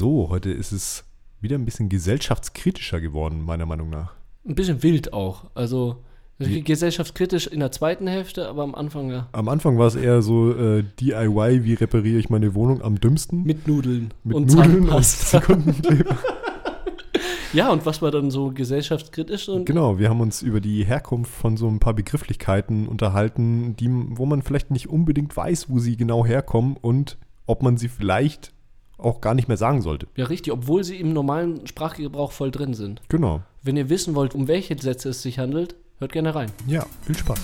So, heute ist es wieder ein bisschen gesellschaftskritischer geworden, meiner Meinung nach. Ein bisschen wild auch. Also Wie- gesellschaftskritisch in der zweiten Hälfte, aber am Anfang ja. Am Anfang war es eher so äh, DIY, wie repariere ich meine Wohnung am dümmsten. Mit Nudeln Mit und Nudeln und. Sekundenkleber. Ja, und was war dann so gesellschaftskritisch? Und Genau, wir haben uns über die Herkunft von so ein paar Begrifflichkeiten unterhalten, die, wo man vielleicht nicht unbedingt weiß, wo sie genau herkommen und ob man sie vielleicht auch gar nicht mehr sagen sollte. Ja, richtig, obwohl sie im normalen Sprachgebrauch voll drin sind. Genau. Wenn ihr wissen wollt, um welche Sätze es sich handelt, hört gerne rein. Ja, viel Spaß.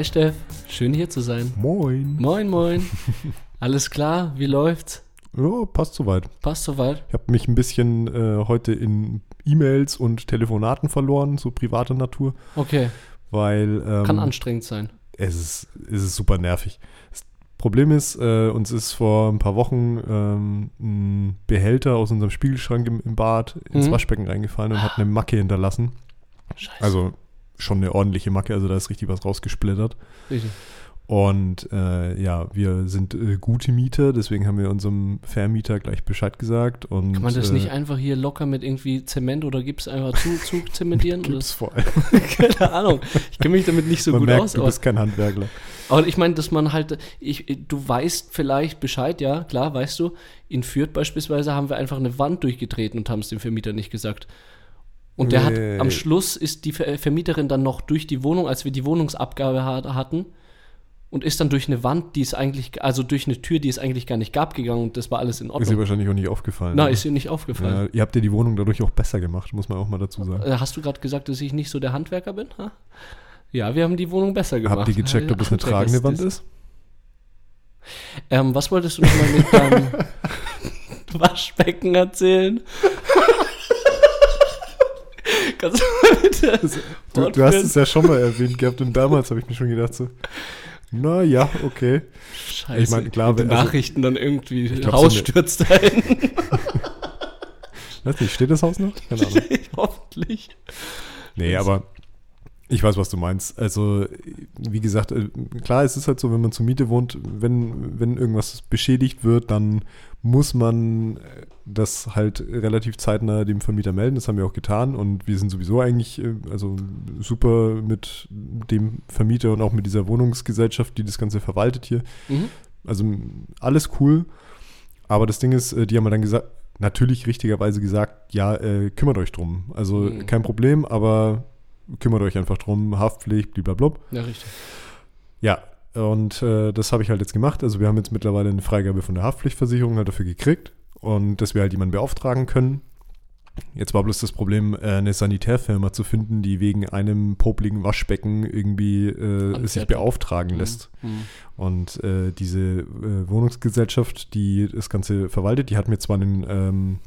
Hi Steff, schön hier zu sein. Moin. Moin, moin. Alles klar, wie läuft's? Ja, passt soweit. Passt soweit? Ich habe mich ein bisschen äh, heute in E-Mails und Telefonaten verloren, so privater Natur, Okay, weil ähm, kann anstrengend sein. es ist, es ist super nervig. Das Problem ist, äh, uns ist vor ein paar Wochen ähm, ein Behälter aus unserem Spiegelschrank im, im Bad ins Mhm. Waschbecken reingefallen und hat eine Macke hinterlassen. Scheiße. Also schon eine ordentliche Macke, also da ist richtig was rausgesplittert. Richtig. Und äh, ja, wir sind äh, gute Mieter, deswegen haben wir unserem Vermieter gleich Bescheid gesagt. Und, Kann man das äh, nicht einfach hier locker mit irgendwie Zement oder Gips einfach zu, zu zementieren? Gips vor allem. Keine Ahnung. Ich kenne mich damit nicht so Man gut merkt, aus. du Aber, bist kein Handwerkler. aber ich meine, dass man halt, ich, du weißt vielleicht Bescheid, ja, klar, weißt du. In Fürth beispielsweise haben wir einfach eine Wand durchgetreten und haben es dem Vermieter nicht gesagt. Und der Nee. hat, am Schluss ist die Ver Vermieterin dann noch durch die Wohnung, als wir die Wohnungsabgabe ha- hatten, und ist dann durch eine Wand, die es eigentlich, also durch eine Tür, die es eigentlich gar nicht gab, gegangen und das war alles in Ist dir Ordnung. wahrscheinlich auch nicht aufgefallen. Oder? ist ihr nicht aufgefallen. ja, ihr habt ja die Wohnung dadurch auch besser gemacht, muss man auch mal dazu sagen. Äh, Hast du gerade gesagt, dass ich nicht so der Handwerker bin? Ha? Ja, wir haben die Wohnung besser gemacht. Habt ihr gecheckt, ob es eine tragende Wand ist? Ähm, was wolltest du nochmal mit deinem Waschbecken erzählen? Kannst du bitte Du, du hast es ja schon mal erwähnt gehabt und damals habe ich mir schon gedacht so, na ja, okay. Scheiße, ich mein, klar, wenn- also- Nachrichten dann irgendwie, glaub, Haus so stürzt ein. Weiß nicht, steht das Haus noch? Keine Ahnung. Hoffentlich. Nee, aber ich weiß, was du meinst. Also, wie gesagt, äh, klar, es ist halt so, wenn man zur Miete wohnt, wenn, wenn irgendwas beschädigt wird, dann muss man äh, das halt relativ zeitnah dem Vermieter melden. Das haben wir auch getan und wir sind sowieso eigentlich äh, also super mit dem Vermieter und auch mit dieser Wohnungsgesellschaft, die das Ganze verwaltet hier. Mhm. Also alles cool. Aber das Ding ist, die haben mir dann gesagt, natürlich richtigerweise gesagt, ja, äh, kümmert euch drum. Also Mhm. kein Problem, aber kümmert euch einfach drum, Haftpflicht, blablabla. Ja, richtig. Ja, und äh, das habe ich halt jetzt gemacht. Also wir haben jetzt mittlerweile eine Freigabe von der Haftpflichtversicherung halt dafür gekriegt und dass wir halt jemanden beauftragen können. Jetzt war bloß das Problem, äh, eine Sanitärfirma zu finden, die wegen einem popligen Waschbecken irgendwie äh, sich beauftragen Mhm. lässt. Mhm. Und äh, diese äh, Wohnungsgesellschaft, die das Ganze verwaltet, die hat mir zwar einen, ähm,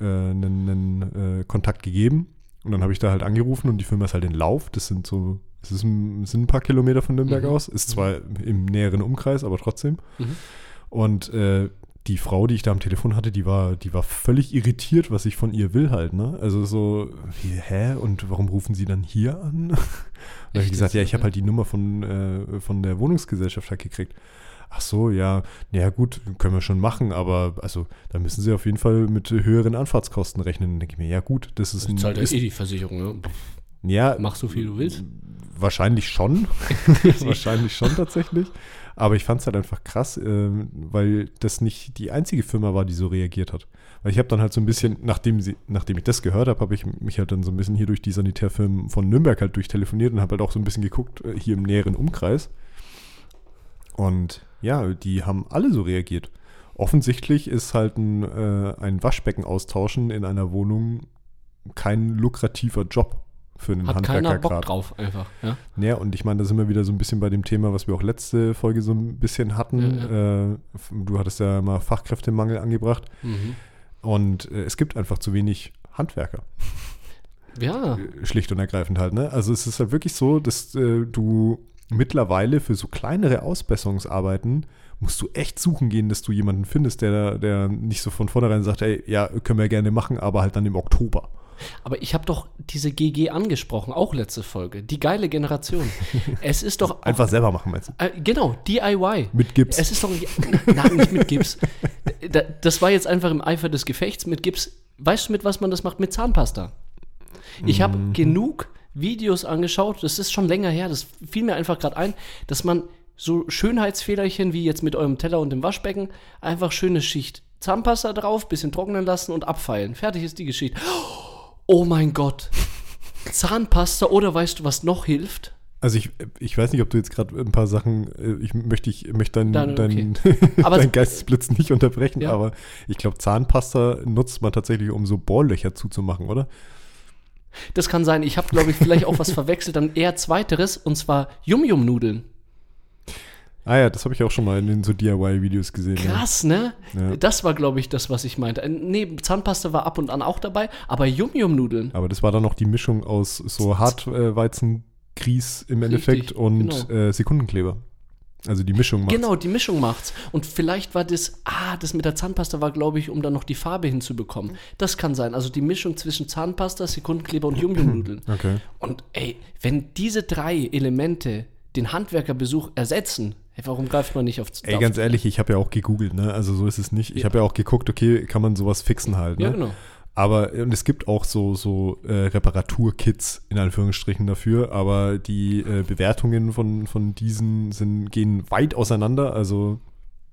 äh, einen, einen äh, Kontakt gegeben und dann habe ich da halt angerufen und die Firma ist halt in Lauf. Das sind so, es ist ein, sind ein paar Kilometer von Nürnberg Mhm. aus, ist zwar im näheren Umkreis, aber trotzdem. Mhm. Und äh, die Frau, die ich da am Telefon hatte, die war, die war völlig irritiert, was ich von ihr will halt, ne? Also so, wie, hä? Und warum rufen sie dann hier an? Da habe ich gesagt, ja, ich habe halt die Nummer von, äh, von der Wohnungsgesellschaft halt gekriegt. Ach so, ja, ja gut, können wir schon machen, aber also da müssen sie auf jeden Fall mit höheren Anfahrtskosten rechnen. Dann denke ich mir, ja gut, das ist Das ein, zahlt ist, eh die Versicherung. Ne? ja, Mach so viel du willst. Wahrscheinlich schon. Wahrscheinlich schon tatsächlich. Aber ich fand es halt einfach krass, ähm, weil das nicht die einzige Firma war, die so reagiert hat. Weil ich habe dann halt so ein bisschen, nachdem, sie, nachdem ich das gehört habe, habe ich mich halt dann so ein bisschen hier durch die Sanitärfirmen von Nürnberg halt durchtelefoniert und habe halt auch so ein bisschen geguckt, äh, hier im näheren Umkreis. Und ja, die haben alle so reagiert. Offensichtlich ist halt ein, äh, ein Waschbecken austauschen in einer Wohnung kein lukrativer Job für einen Hat keiner Handwerker Bock gerade. drauf, einfach. Ja? Ja, und ich meine, da sind wir wieder so ein bisschen bei dem Thema, was wir auch letzte Folge so ein bisschen hatten. Ja, Äh, f- du hattest ja mal Fachkräftemangel angebracht. Mhm. Und äh, es gibt einfach zu wenig Handwerker. Ja. Äh, Schlicht und ergreifend halt, ne? Also es ist halt wirklich so, dass äh, du mittlerweile für so kleinere Ausbesserungsarbeiten musst du echt suchen gehen, dass du jemanden findest, der, der nicht so von vornherein sagt, ey, ja, können wir gerne machen, aber halt dann im Oktober. Aber ich habe doch diese GG angesprochen, auch letzte Folge. Die geile Generation. Es ist doch. Einfach auch, selber machen, meinst du? äh, genau, DIY. Mit Gips. Es ist doch. Nein, nicht mit Gips. Da- Das war jetzt einfach im Eifer des Gefechts mit Gips. Weißt du, mit was man das macht? Mit Zahnpasta. Ich habe Mhm. genug Videos angeschaut, das ist schon länger her, das fiel mir einfach gerade ein, dass man so Schönheitsfehlerchen wie jetzt mit eurem Teller und dem Waschbecken einfach schöne Schicht Zahnpasta drauf, bisschen trocknen lassen und abfeilen. Fertig ist die Geschichte. Oh mein Gott. Zahnpasta oder weißt du, was noch hilft? Also ich, ich weiß nicht, ob du jetzt gerade ein paar Sachen, äh, ich möchte ich möchte deinen Dann, dein, Aber dein es- Geistesblitz nicht unterbrechen, Ja. aber ich glaube, Zahnpasta nutzt man tatsächlich, um so Bohrlöcher zuzumachen, oder? Das kann sein. Ich habe, glaube ich, vielleicht auch was verwechselt. Dann eher zweiteres, und zwar Yum-Yum-Nudeln. Ah ja, das habe ich auch schon mal in den so DIY-Videos gesehen. ja. Krass, ne? Ja. Das war, glaube ich, das, was ich meinte. Äh, Nee, Zahnpasta war ab und an auch dabei, aber Yum-Yum-Nudeln. Aber das war dann noch die Mischung aus so Hartweizengrieß im Endeffekt Richtig, und genau. äh, Sekundenkleber. Also die Mischung macht's. Genau, die Mischung macht's. Und vielleicht war das, ah, das mit der Zahnpasta war, glaube ich, um dann noch die Farbe hinzubekommen. Das kann sein. Also die Mischung zwischen Zahnpasta, Sekundenkleber und Yum-Yum-Nudeln. Okay. Und ey, wenn diese drei Elemente den Handwerkerbesuch ersetzen, hey, warum greift man nicht auf Ey, ganz ehrlich, ich habe ja auch gegoogelt, ne? Also so ist es nicht. Ich Ja. habe ja auch geguckt, okay, kann man sowas fixen halt, ne? Ja, genau. Aber und es gibt auch so, so äh, Reparaturkits in Anführungsstrichen dafür, aber die äh, Bewertungen von, von diesen sind, gehen weit auseinander. Also,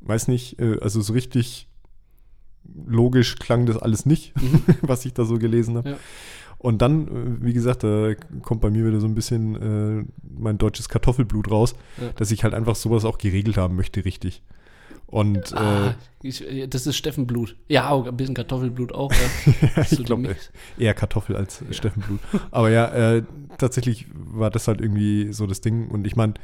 weiß nicht, äh, also so richtig logisch klang das alles nicht, was ich da so gelesen habe. Ja. Und dann, äh, wie gesagt, da kommt bei mir wieder so ein bisschen äh, mein deutsches Kartoffelblut raus, Ja. dass ich halt einfach sowas auch geregelt haben möchte, richtig. Und Ah, äh, ich, das ist Steffenblut. Ja, auch ein bisschen Kartoffelblut auch. Ja. Ich glaube, Mix. eher Kartoffel als Steffenblut. Aber ja, äh, tatsächlich war das halt irgendwie so das Ding. Und ich meine,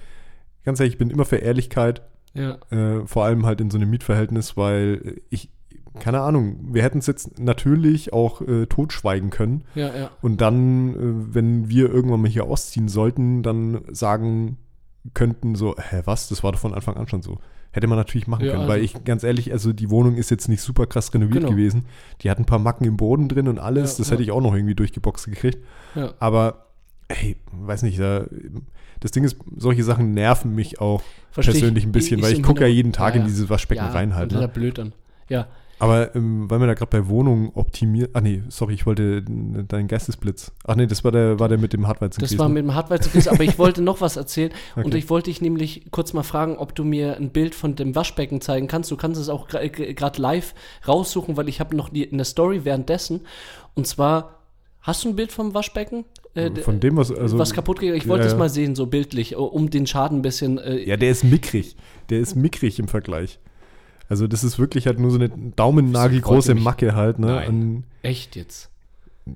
ganz ehrlich, ich bin immer für Ehrlichkeit, Ja, äh, vor allem halt in so einem Mietverhältnis, weil ich, keine Ahnung, wir hätten es jetzt natürlich auch äh, totschweigen können. ja, ja. Und dann, äh, wenn wir irgendwann mal hier ausziehen sollten, dann sagen könnten so, hä, was, das war doch von Anfang an schon so. Hätte man natürlich machen Ja, können, also- weil ich, ganz ehrlich, also die Wohnung ist jetzt nicht super krass renoviert Genau. gewesen. Die hat ein paar Macken im Boden drin und alles, Ja, das ja. hätte ich auch noch irgendwie durchgeboxt gekriegt. Aber, hey, weiß nicht, da, das Ding ist, solche Sachen nerven mich auch Versteh ich. persönlich ein bisschen, Ist weil ich gucke ja Hintergrund- jeden Tag in dieses Waschbecken ja, rein halt. Ne? ist ja blöd dann. Ja, Aber ähm, weil wir da gerade bei Wohnungen optimiert. Ah nee, sorry, ich wollte äh, deinen Geistesblitz. Ach nee, das war der, war der mit dem Hartweizenkäse. das war mit dem Hartweizenkäse, aber ich wollte noch was erzählen. Und Okay. ich wollte dich nämlich kurz mal fragen, ob du mir ein Bild von dem Waschbecken zeigen kannst. Du kannst es auch gerade live raussuchen, weil ich habe noch die, eine Story währenddessen. Und zwar, hast du ein Bild vom Waschbecken? Äh, Von dem, was. Also, was kaputt gegangen Ich wollte ja, es ja. mal sehen, so bildlich, um den Schaden ein bisschen. Äh, Ja, der ist mickrig. Der ist mickrig im Vergleich. Also, das ist wirklich halt nur so eine daumennagelgroße. Macke halt, ne? Nein. An, Echt jetzt?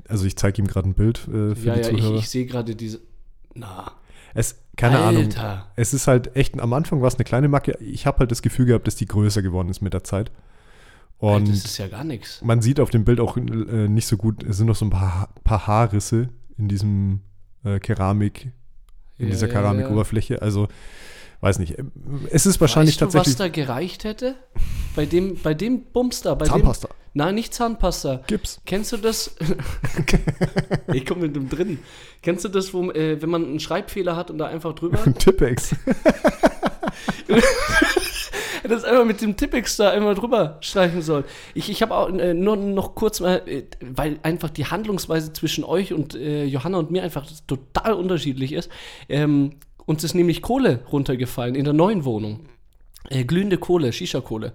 also, ich zeige ihm gerade ein Bild äh, für Ja, die ja, ich, Zuhörer. ich sehe gerade diese. Na, es, keine Ahnung. Alter. Es ist halt echt, am Anfang war es eine kleine Macke. Ich habe halt das Gefühl gehabt, dass die größer geworden ist mit der Zeit. Alter, Und das ist ja gar nichts. man sieht auf dem Bild auch äh, nicht so gut, es sind noch so ein paar, paar Haarrisse in diesem äh, Keramik, in Ja, dieser ja, Keramikoberfläche. Also, weiß nicht. Es ist wahrscheinlich weißt du, tatsächlich was da gereicht hätte? Bei dem, bei dem Bums da, bei Zahnpasta. dem. Nein, nicht Zahnpasta. Gips. Kennst du das? ich komme mit dem drin. Kennst du das, wo, äh, wenn man einen Schreibfehler hat und da einfach drüber? Tippex. das einfach mit dem Tippex da einmal drüber streichen soll. Ich, ich habe auch äh, nur noch kurz mal, äh, weil einfach die Handlungsweise zwischen euch und äh, Johanna und mir einfach total unterschiedlich ist. Ähm, uns ist nämlich Kohle runtergefallen in der neuen Wohnung. Äh, glühende Kohle, Shisha-Kohle,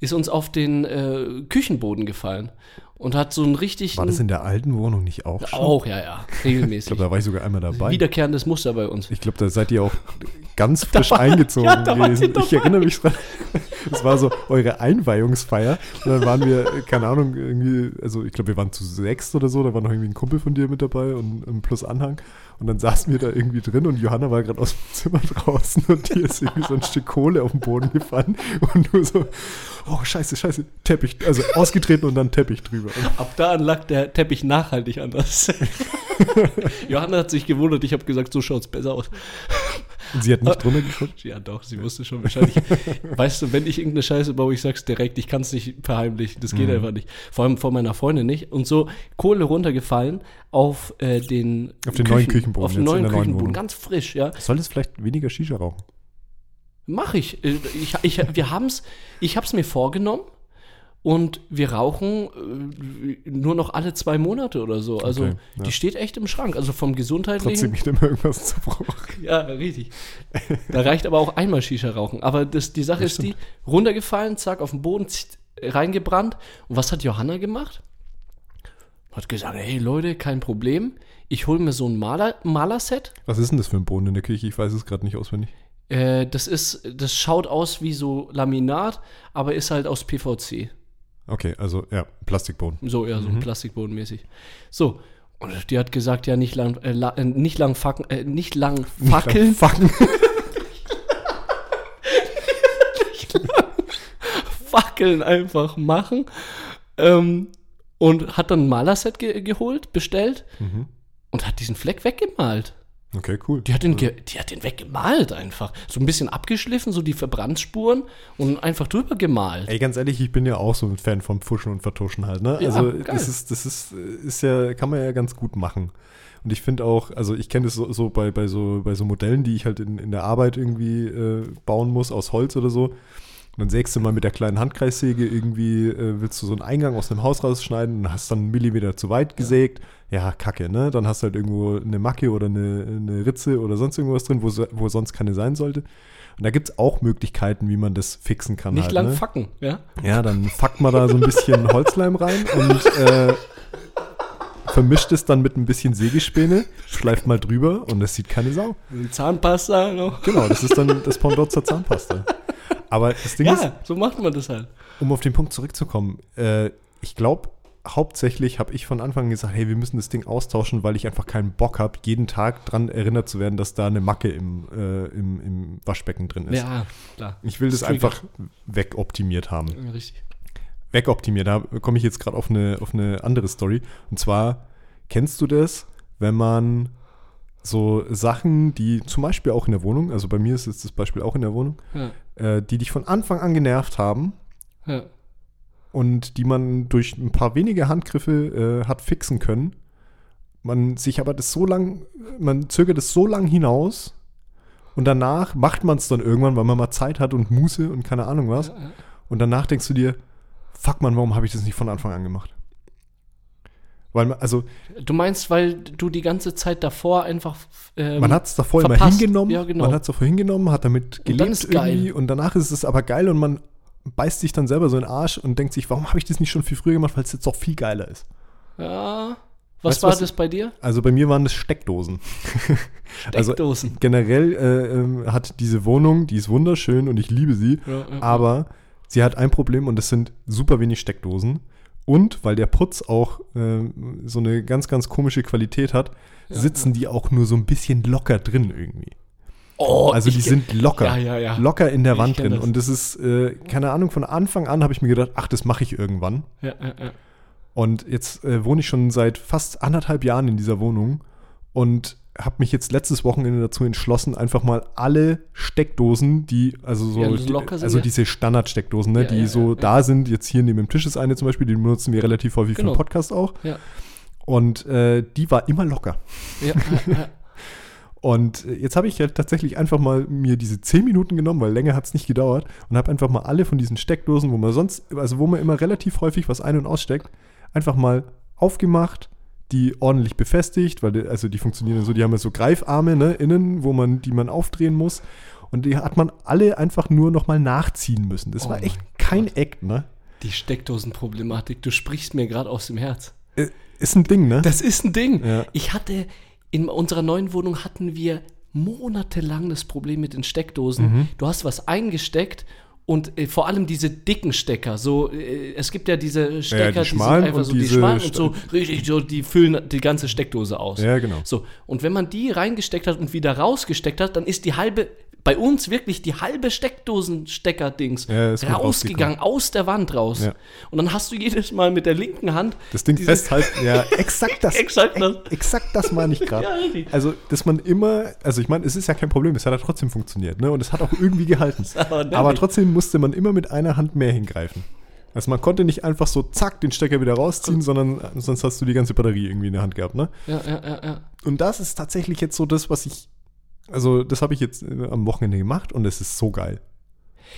ist uns auf den äh, Küchenboden gefallen. und hat so einen richtig. War das in der alten Wohnung nicht auch schon? Auch, ja, ja, Ich regelmäßig. glaube, da war ich sogar einmal dabei. Wiederkehrendes Muster bei uns. Ich glaube, da seid ihr auch ganz frisch war- eingezogen ja, da gewesen. Ich erinnere mich dran. Das war so eure Einweihungsfeier. Und dann waren wir, keine Ahnung, irgendwie, also ich glaube, wir waren zu sechs oder so. Da war noch irgendwie ein Kumpel von dir mit dabei und ein Plus Anhang. Und dann saßen wir da irgendwie drin und Johanna war gerade aus dem Zimmer draußen und hier ist irgendwie so ein Stück Kohle auf den Boden gefallen und nur so, oh scheiße, scheiße, Teppich, also ausgetreten und dann Teppich drüber. Ab da an lag der Teppich nachhaltig anders. Johanna hat sich gewundert, ich habe gesagt, so schaut's besser aus. Und sie hat nicht drunter geguckt. Ja, doch, sie wusste schon wahrscheinlich. weißt du, wenn ich irgendeine Scheiße baue, ich sag's direkt, ich kann's nicht verheimlichen. Das Mhm. geht einfach nicht. Vor allem vor meiner Freundin nicht. Und so Kohle runtergefallen auf äh, den Auf den neuen Küchenboden Auf den neuen Küchenboden, ganz frisch, ja. Solltest vielleicht weniger Shisha rauchen? Mach ich. Äh, ich, ich wir haben's, ich hab's mir vorgenommen. Und wir rauchen äh, nur noch alle zwei Monate oder so. Also Okay, ja. die steht echt im Schrank. Also vom gesundheitlichen. Trotzdem geht immer irgendwas zu Bruch. Ja, richtig. Da reicht aber auch einmal Shisha rauchen. Aber das, die Sache Das ist die, runtergefallen, zack, auf den Boden, reingebrannt. Und was hat Johanna gemacht? Hat gesagt, hey Leute, kein Problem. Ich hole mir so ein Maler, Malerset. Was ist denn das für ein Boden in der Küche? Ich weiß es gerade nicht auswendig. Äh, das ist, das schaut aus wie so Laminat, aber ist halt aus PVC. Okay, also ja, Plastikboden. So, ja, so ein Plastikbodenmäßig. So. Und die hat gesagt, ja, nicht lang, äh, la, äh, nicht lang facken, äh, nicht lang fackeln. Fucken. Fackeln einfach machen. Ähm, und hat dann ein Malerset ge geholt, bestellt Mhm. und hat diesen Fleck weggemalt. Okay, cool. Die hat, den ge die hat den weggemalt einfach. So ein bisschen abgeschliffen, so die Verbrandspuren und einfach drüber gemalt. Ey, ganz ehrlich, ich bin ja auch so ein Fan vom Pfuschen und Vertuschen halt, ne? Ja, also geil. das ist, das ist, ist ja, kann man ja ganz gut machen. Und ich finde auch, also ich kenne das so, so, bei, bei so bei so Modellen, die ich halt in, in der Arbeit irgendwie äh, bauen muss, aus Holz oder so. Und dann sägst du mal mit der kleinen Handkreissäge irgendwie, äh, willst du so einen Eingang aus dem Haus rausschneiden und hast dann einen Millimeter zu weit gesägt. Ja, kacke, ne? Dann hast du halt irgendwo eine Macke oder eine, eine Ritze oder sonst irgendwas drin, wo, wo sonst keine sein sollte. Und da gibt es auch Möglichkeiten, wie man das fixen kann. Nicht halt, lang ne? facken, ja? Ja, dann fuckt man da so ein bisschen Holzleim rein und äh, vermischt es dann mit ein bisschen Sägespäne, schleift mal drüber und es sieht keine Sau. Zahnpasta noch. Genau, das ist dann das Pendant zur Zahnpasta. Aber das Ding ist, Ja, so macht man das halt. um auf den Punkt zurückzukommen, äh, ich glaube, hauptsächlich habe ich von Anfang an gesagt, hey, wir müssen das Ding austauschen, weil ich einfach keinen Bock habe, jeden Tag dran erinnert zu werden, dass da eine Macke im, äh, im, im Waschbecken drin ist. Ja, klar. Ich will das Das einfach wegoptimiert haben. Ja, Richtig. wegoptimiert. Da komme ich jetzt gerade auf eine, auf eine andere Story. Und zwar, kennst du das, wenn man so Sachen, die zum Beispiel auch in der Wohnung, also bei mir ist jetzt das Beispiel auch in der Wohnung, Ja, äh, die dich von Anfang an genervt haben ja. Und die man durch ein paar wenige Handgriffe äh, hat fixen können. Man sich aber das so lang, man zögert es so lang hinaus und danach macht man es dann irgendwann, weil man mal Zeit hat und Muße und keine Ahnung was. Ja, ja. Und danach denkst du dir, fuck man, warum habe ich das nicht von Anfang an gemacht? Weil man, also Du meinst, weil du die ganze Zeit davor einfach. Ähm, man hat es davor immer verpasst. hingenommen, Ja, genau. man hat es davor hingenommen, hat damit Und gelebt geil. irgendwie und danach ist es aber geil und man beißt sich dann selber so in den Arsch und denkt sich, warum habe ich das nicht schon viel früher gemacht, weil es jetzt doch viel geiler ist. Ja. Was Weißt war was- das bei dir? Also bei mir waren das Steckdosen. Also Steckdosen. generell äh, ähm, hat diese Wohnung, die ist wunderschön und ich liebe sie, Ja, ja, aber sie hat ein Problem und das sind super wenig Steckdosen. Und weil der Putz auch ähm, so eine ganz, ganz komische Qualität hat, Ja, sitzen die auch nur so ein bisschen locker drin irgendwie. Oh, Also die sind locker. Ja, ja, ja. Locker in der Ich Wand drin. das. Und das ist, äh, keine Ahnung, von Anfang an habe ich mir gedacht, ach, das mache ich irgendwann. Und jetzt äh, wohne ich schon seit fast anderthalb Jahren in dieser Wohnung und habe mich jetzt letztes Wochenende dazu entschlossen, einfach mal alle Steckdosen, die, also so, die die, also diese Standardsteckdosen, ne, die so da sind, jetzt hier neben dem Tisch ist eine zum Beispiel, die benutzen wir relativ häufig für Genau. den Podcast auch. Ja. Und äh, die war immer locker. ja. Und äh, jetzt habe ich halt tatsächlich einfach mal mir diese 10 Minuten genommen, weil länger hat es nicht gedauert, und habe einfach mal alle von diesen Steckdosen, wo man sonst, also wo man immer relativ häufig was ein- und aussteckt, einfach mal aufgemacht, die ordentlich befestigt, weil die, also die funktionieren ja so, die haben ja so Greifarme ne, innen, wo man, die man aufdrehen muss. Und die hat man alle einfach nur nochmal nachziehen müssen. Das Oh war echt kein Eck, ne? Die Steckdosenproblematik, du sprichst mir gerade aus dem Herz. Äh, Ist ein Ding, ne? Das ist ein Ding. Ja. Ich hatte, in unserer neuen Wohnung hatten wir monatelang das Problem mit den Steckdosen. Mhm. Du hast was eingesteckt und äh, vor allem diese dicken Stecker, so äh, es gibt ja diese Stecker, schmalen die sind einfach und so die schmalen und St- so richtig so, die füllen die ganze Steckdose aus. Ja, genau. So und wenn man die reingesteckt hat und wieder rausgesteckt hat, dann ist die halbe bei uns wirklich die halbe Steckdosenstecker-Dings Ja, rausgegangen, aus der Wand raus. Ja. Und dann hast du jedes Mal mit der linken Hand Das Ding festhalten. Ja, exakt das. Exakt das. Ex- Exakt das meine ich gerade. Ja, also, dass man immer, also ich meine, es ist ja kein Problem, es hat ja trotzdem funktioniert, ne? Und es hat auch irgendwie gehalten. aber aber trotzdem musste man immer mit einer Hand mehr hingreifen. Also man konnte nicht einfach so zack den Stecker wieder rausziehen, sondern sonst hast du die ganze Batterie irgendwie in der Hand gehabt, ne? Ja, ja, ja, ja. Und das ist tatsächlich jetzt so das, was ich, also das habe ich jetzt äh, am Wochenende gemacht und es ist so geil.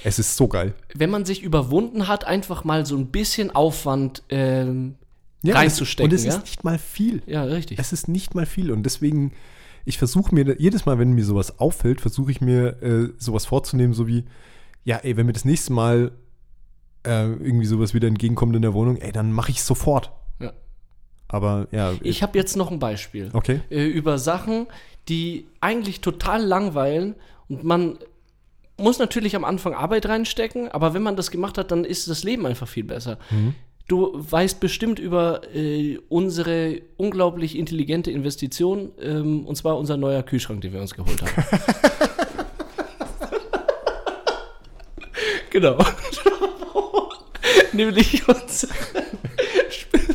Es ist so geil. wenn man sich überwunden hat, einfach mal so ein bisschen Aufwand ähm, Ja, reinzustecken. Und es ja? ist nicht mal viel. ja, richtig. Es ist nicht mal viel und deswegen, ich versuche mir, jedes Mal, wenn mir sowas auffällt, versuche ich mir äh, sowas vorzunehmen, so wie, ja, ey, wenn mir das nächste Mal äh, irgendwie sowas wieder entgegenkommt in der Wohnung, ey, dann mache ich es sofort. Aber ja, Ich habe jetzt noch ein Beispiel okay. äh, über Sachen, die eigentlich total langweilen und man muss natürlich am Anfang Arbeit reinstecken, aber wenn man das gemacht hat, dann ist das Leben einfach viel besser. Mhm. Du weißt bestimmt über äh, unsere unglaublich intelligente Investition, ähm, und zwar unser neuer Kühlschrank, den wir uns geholt haben. genau. Nämlich uns.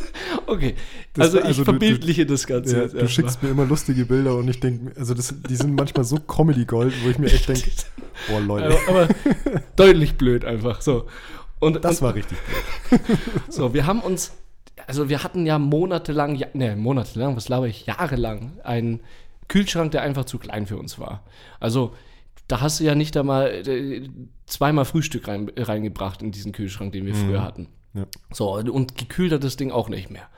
okay. Das also war- ich also du- verbildliche das Ganze. Ja, du schickst mir immer lustige Bilder und ich denke, also das, die sind manchmal so Comedy-Gold, wo ich mir echt denke, boah, Leute, aber, aber deutlich blöd einfach. So. Und, das und, war richtig blöd. so, wir haben uns, also wir hatten ja monatelang, ja, ne, monatelang, was glaube ich, jahrelang einen Kühlschrank, der einfach zu klein für uns war. Also da hast du ja nicht einmal äh, zweimal Frühstück rein, reingebracht in diesen Kühlschrank, den wir früher hatten. Ja. So, und gekühlt hat das Ding auch nicht mehr.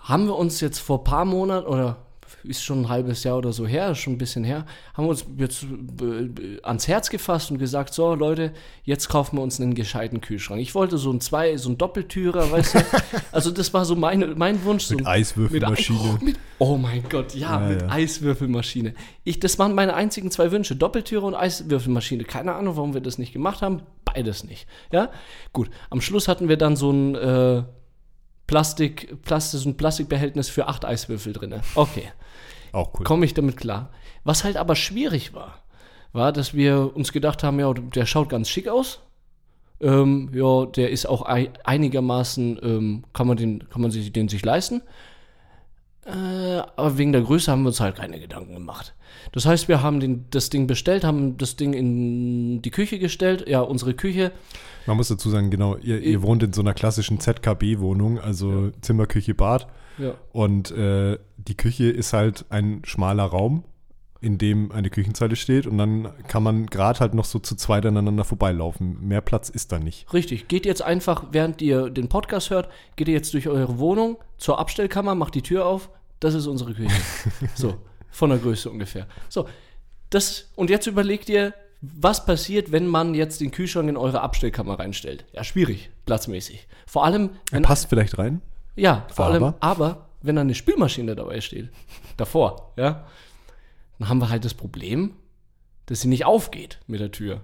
Haben wir uns jetzt vor ein paar Monaten, oder ist schon ein halbes Jahr oder so her, ist schon ein bisschen her, haben wir uns jetzt äh, ans Herz gefasst und gesagt, so Leute, jetzt kaufen wir uns einen gescheiten Kühlschrank. Ich wollte so ein zwei, so ein Doppeltürer, weißt du, also das war so meine, mein Wunsch. so Mit Eiswürfelmaschine. mit, oh, mit, oh mein Gott, ja, Ja, mit ja. Eiswürfelmaschine. Ich, das waren meine einzigen zwei Wünsche, Doppeltüre und Eiswürfelmaschine. Keine Ahnung, warum wir das nicht gemacht haben, beides nicht. Ja, gut. Am Schluss hatten wir dann so ein äh, Plastik, Plastik, so ein Plastikbehältnis für acht Eiswürfel drin. Okay Auch cool. komme ich damit klar. Was halt aber schwierig war, war, dass wir uns gedacht haben, ja, der schaut ganz schick aus. Ähm, ja, der ist auch ei einigermaßen, ähm, kann man den, kann man sich den sich leisten. Äh, aber wegen der Größe haben wir uns halt keine Gedanken gemacht. Das heißt, wir haben den, das Ding bestellt, haben das Ding in die Küche gestellt. Ja, unsere Küche. Man muss dazu sagen, genau, ihr, ihr wohnt in so einer klassischen ZKB-Wohnung, also Zimmer, Küche, Bad. Ja. Und äh, die Küche ist halt ein schmaler Raum, in dem eine Küchenzeile steht. Und dann kann man gerade halt noch so zu zweit aneinander vorbeilaufen. Mehr Platz ist da nicht. Richtig, geht jetzt einfach, während ihr den Podcast hört, geht ihr jetzt durch eure Wohnung zur Abstellkammer, macht die Tür auf. Das ist unsere Küche. so, von der Größe ungefähr. So, das, und jetzt überlegt ihr, was passiert, wenn man jetzt den Kühlschrank in eure Abstellkammer reinstellt? Ja, schwierig, platzmäßig. Vor allem, Er passt vielleicht rein. ja, vor allem, aber? aber wenn da eine Spülmaschine dabei steht, davor, ja, dann haben wir halt das Problem, dass sie nicht aufgeht mit der Tür.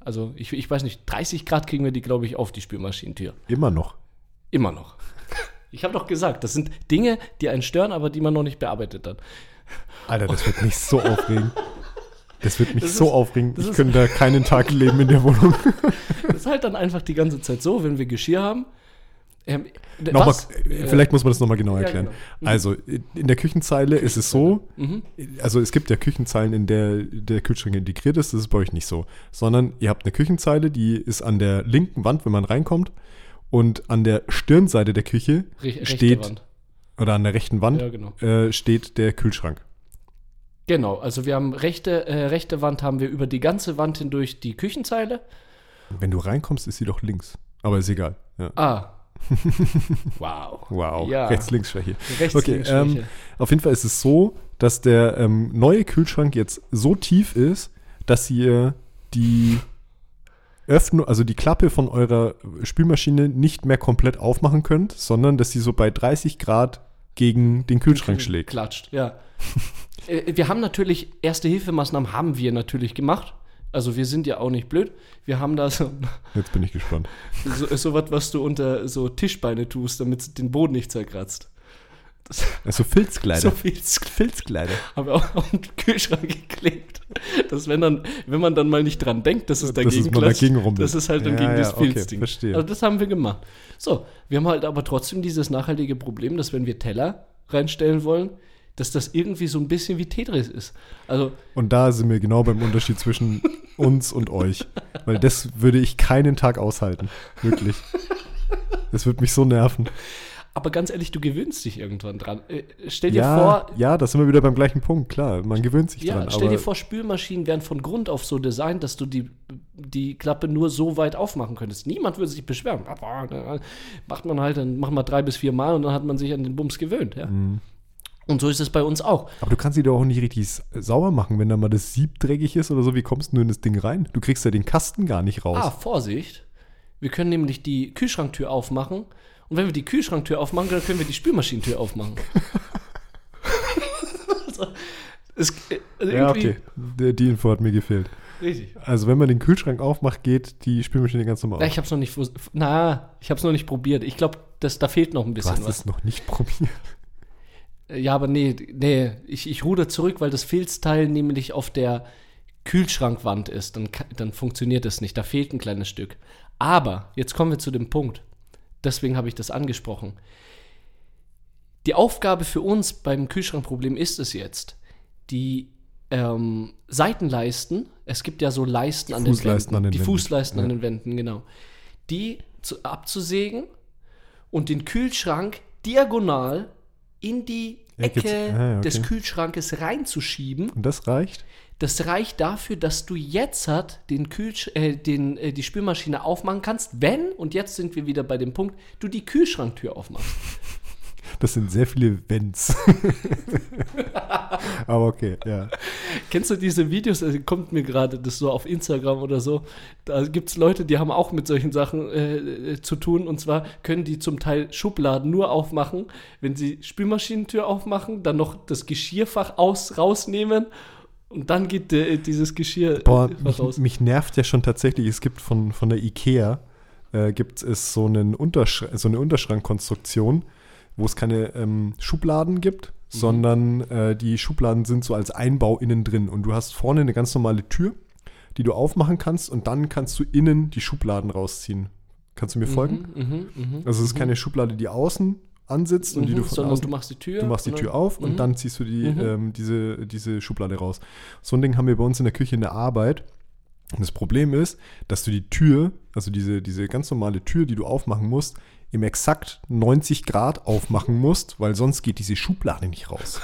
Also, ich, ich weiß nicht, 30 Grad kriegen wir die, glaube ich, auf die Spülmaschinentür. Immer noch. Immer noch. Ich habe doch gesagt, das sind Dinge, die einen stören, aber die man noch nicht bearbeitet hat. Alter, das wird mich so aufregen. Das wird mich Das so ist- aufregen. Ich könnte da keinen Tag leben in der Wohnung. Das ist halt dann einfach die ganze Zeit so, wenn wir Geschirr haben. Ähm, Nochmal, äh, vielleicht muss man das nochmal genau erklären. genau. Mhm. Also, in der Küchenzeile ist es so, Mhm. also es gibt ja Küchenzeilen, in der der Kühlschrank integriert ist, das ist bei euch nicht so. Sondern ihr habt eine Küchenzeile, die ist an der linken Wand, wenn man reinkommt. Und an der Stirnseite der Küche Re steht, Wand. oder an der rechten Wand, Ja, genau. äh, steht der Kühlschrank. Genau, also wir haben rechte, äh, rechte Wand haben wir über die ganze Wand hindurch die Küchenzeile. Wenn du reinkommst, ist sie doch links. Aber ist egal. Ja. Ah. Wow. Wow, Ja. Rechts-Links-Schwäche. Rechts Okay, links ähm. Auf jeden Fall ist es so, dass der ähm, neue Kühlschrank jetzt so tief ist, dass ihr die Öffnung, also die Klappe von eurer Spülmaschine nicht mehr komplett aufmachen könnt, sondern dass sie so bei 30 Grad gegen den Kühlschrank schlägt. Klatscht, ja. Äh, wir haben natürlich, erste Hilfemaßnahmen haben wir natürlich gemacht. Also wir sind ja auch nicht blöd. Wir haben da so, Jetzt bin ich gespannt. so, so was, was du unter so Tischbeine tust, damit es den Boden nicht zerkratzt. Das Also Filzkleider. so viel Filzkleider. haben wir auch auf den Kühlschrank geklebt. Dass wenn dann, wenn man dann mal nicht dran denkt, dass es dagegen mal klatscht, dagegen rumpelt. das ist halt dann Ja, gegen ja, das okay, Filzding. verstehe. Also das haben wir gemacht. So, wir haben halt aber trotzdem dieses nachhaltige Problem, dass wenn wir Teller reinstellen wollen, dass das irgendwie so ein bisschen wie Tetris ist. Also Und da sind wir genau beim Unterschied zwischen uns und euch. Weil das würde ich keinen Tag aushalten. Wirklich. Das würde mich so nerven. Aber ganz ehrlich, du gewöhnst dich irgendwann dran. Äh, stell dir Ja, vor, ja, da sind wir wieder beim gleichen Punkt. Klar, man gewöhnt sich ja, dran. stell dir vor, Spülmaschinen wären von Grund auf so designt, dass du die, die Klappe nur so weit aufmachen könntest. Niemand würde sich beschweren. Aber, Macht man halt, dann machen wir drei bis vier Mal und dann hat man sich an den Bums gewöhnt. Ja? Mhm. Und so ist es bei uns auch. Aber du kannst sie doch auch nicht richtig sauber machen, wenn da mal das Sieb dreckig ist oder so. Wie kommst du in das Ding rein? Du kriegst ja den Kasten gar nicht raus. Ah, Vorsicht. Wir können nämlich die Kühlschranktür aufmachen. Und wenn wir die Kühlschranktür aufmachen, dann können wir die Spülmaschinentür aufmachen. also, es, äh, also ja, okay. Der, die Info hat mir gefehlt. Richtig. Also, wenn man den Kühlschrank aufmacht, geht die Spülmaschine ganz normal auf. ich hab's noch nicht, na, ich hab's noch nicht probiert. Ich glaube, da fehlt noch ein Du bisschen hast was. es noch nicht probiert. Ja, aber nee, nee, ich, ich ruder zurück, weil das Filzteil nämlich auf der Kühlschrankwand ist. Dann, dann funktioniert es nicht. Da fehlt ein kleines Stück. Aber jetzt kommen wir zu dem Punkt. Deswegen habe ich das angesprochen. Die Aufgabe für uns beim Kühlschrankproblem ist es jetzt, die ähm, Seitenleisten, es gibt ja so Leisten an den Fußleisten Wänden, an den die Wänden, Fußleisten an ja. den Wänden, genau, die zu, abzusägen und den Kühlschrank diagonal in die Ecke ah, okay. des Kühlschrankes reinzuschieben. Und das reicht? Das reicht dafür, dass du jetzt hat den Kühlsch äh, den, äh, die Spülmaschine aufmachen kannst, wenn, und jetzt sind wir wieder bei dem Punkt, du die Kühlschranktür aufmachst. Das sind sehr viele Wenns. Aber okay, ja. Kennst du diese Videos? Also kommt mir gerade das so auf Instagram oder so. Da gibt es Leute, die haben auch mit solchen Sachen äh, äh, zu tun. Und zwar können die zum Teil Schubladen nur aufmachen, wenn sie Spülmaschinentür aufmachen, dann noch das Geschirrfach aus, rausnehmen und dann geht äh, dieses Geschirr Boah, äh, mich, raus. mich nervt ja schon tatsächlich, es gibt von, von der Ikea, äh, gibt es so, einen Untersch so eine Unterschrankkonstruktion, wo es keine ähm, Schubladen gibt, sondern äh, die Schubladen sind so als Einbau innen drin und du hast vorne eine ganz normale Tür, die du aufmachen kannst und dann kannst du innen die Schubladen rausziehen. Kannst du mir folgen? Mhm, mhm, Also es ist keine Schublade, die außen ansitzt und die mhm, du von sondern außen du machst die Tür. Du machst die und Tür auf und Mhm. dann ziehst du die, Mhm. ähm, diese, diese Schublade raus. So ein Ding haben wir bei uns in der Küche in der Arbeit. Und das Problem ist, dass du die Tür, also diese, diese ganz normale Tür, die du aufmachen musst, im exakt 90 Grad aufmachen musst, weil sonst geht diese Schublade nicht raus.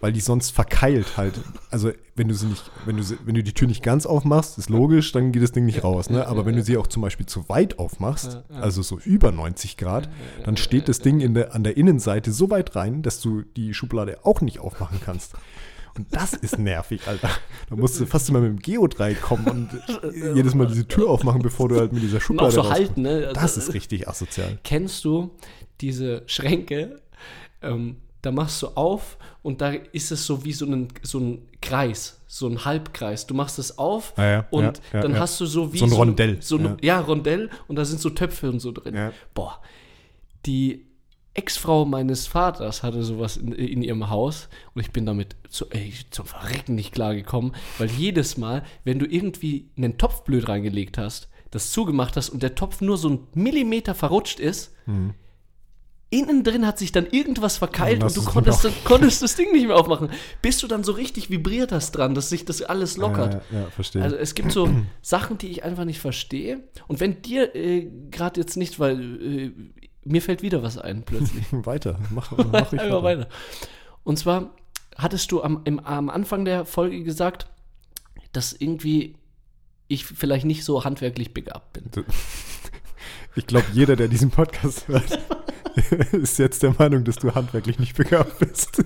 Weil die sonst verkeilt halt. Also wenn du sie nicht, wenn du, sie, wenn du die Tür nicht ganz aufmachst, ist logisch, dann geht das Ding nicht raus. Ne? Aber wenn du sie auch zum Beispiel zu weit aufmachst, also so über 90 Grad, dann steht das Ding in der, an der Innenseite so weit rein, dass du die Schublade auch nicht aufmachen kannst. Und das ist nervig, Alter. Da musst du fast immer mit dem Geodreieck kommen und jedes Mal diese Tür aufmachen, bevor du halt mit dieser Und auch Schublade so halten, ne? Also, Das ist richtig asozial. Kennst du diese Schränke? Ähm, da machst du auf und da ist es so wie so ein, so ein Kreis, so ein Halbkreis. Du machst es auf Ja, ja, und ja, dann hast du so wie So ein Rondell, So ein, ja. Rondell und da sind so Töpfe und so drin. Boah, die Ex-Frau meines Vaters hatte sowas in, in ihrem Haus und ich bin damit zu, ey, zum Verrecken nicht klar gekommen, weil jedes Mal, wenn du irgendwie einen Topf blöd reingelegt hast, das zugemacht hast und der Topf nur so ein Millimeter verrutscht ist, innen drin hat sich dann irgendwas verkeilt und hast du konntest, dann, konntest das Ding nicht mehr aufmachen. Bis du dann so richtig vibriert hast dran, dass sich das alles lockert. Ja, ja, verstehe. Also es gibt so Sachen, die ich einfach nicht verstehe. Und wenn dir äh, gerade jetzt nicht, weil äh, mir fällt wieder was ein plötzlich. weiter, mach, mach ich Einfach weiter. Und zwar hattest du am, im, am Anfang der Folge gesagt, dass irgendwie ich vielleicht nicht so handwerklich begabt bin. Ich glaube, jeder, der diesen Podcast hört, ist jetzt der Meinung, dass du handwerklich nicht begabt bist.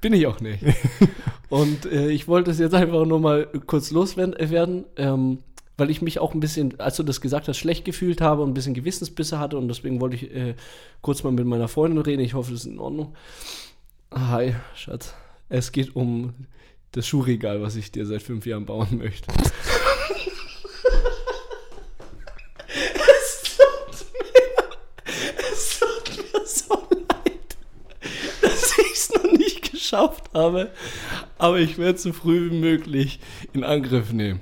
Bin ich auch nicht. Und äh, ich wollte es jetzt einfach nur mal kurz loswerden. Ähm, weil ich mich auch ein bisschen, als du das gesagt hast, schlecht gefühlt habe und ein bisschen Gewissensbisse hatte und deswegen wollte ich äh, kurz mal mit meiner Freundin reden. Ich hoffe, das ist in Ordnung. Hi, Schatz. Es geht um das Schuhregal, was ich dir seit fünf Jahren bauen möchte. es tut mir, so leid, dass ich es noch nicht geschafft habe, aber ich werde so früh wie möglich in Angriff nehmen.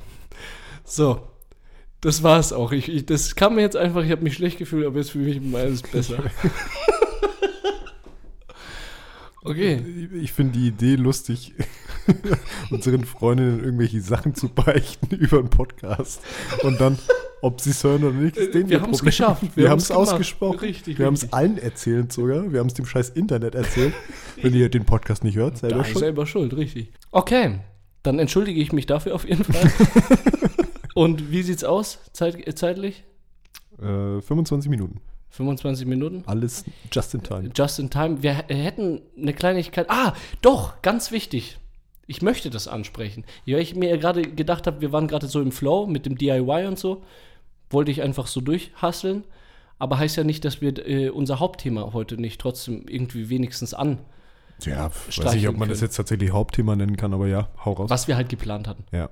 So, das war's auch. Ich, ich, das kam mir jetzt einfach, ich habe mich schlecht gefühlt, aber jetzt fühle ich mich alles besser. Okay. Ich finde die Idee lustig, unseren Freundinnen irgendwelche Sachen zu beichten über einen Podcast. Und dann, ob sie es hören oder nicht, ist denen Wir haben's Problem. geschafft. Wir, Wir haben es ausgesprochen. Richtig, wir haben es allen erzählt sogar. Wir haben es dem scheiß Internet erzählt. Wenn ihr den Podcast nicht hört, selber Da schon. selber schuld, richtig. Okay, dann entschuldige ich mich dafür auf jeden Fall. Und wie sieht's aus, Zeit, äh, zeitlich? Äh, 25 Minuten. 25 Minuten? Alles just in time. Just in time. Wir hätten eine Kleinigkeit. Ah, doch, ganz wichtig. Ich möchte das ansprechen. Ja, ich mir gerade gedacht habe, wir waren gerade so im Flow mit dem DIY und so. Wollte ich einfach so durchhasseln. Aber heißt ja nicht, dass wir äh, unser Hauptthema heute nicht trotzdem irgendwie wenigstens an, Ja, weiß nicht, ob man das können. jetzt tatsächlich Hauptthema nennen kann, aber ja, hau raus. was wir halt geplant hatten. Ja.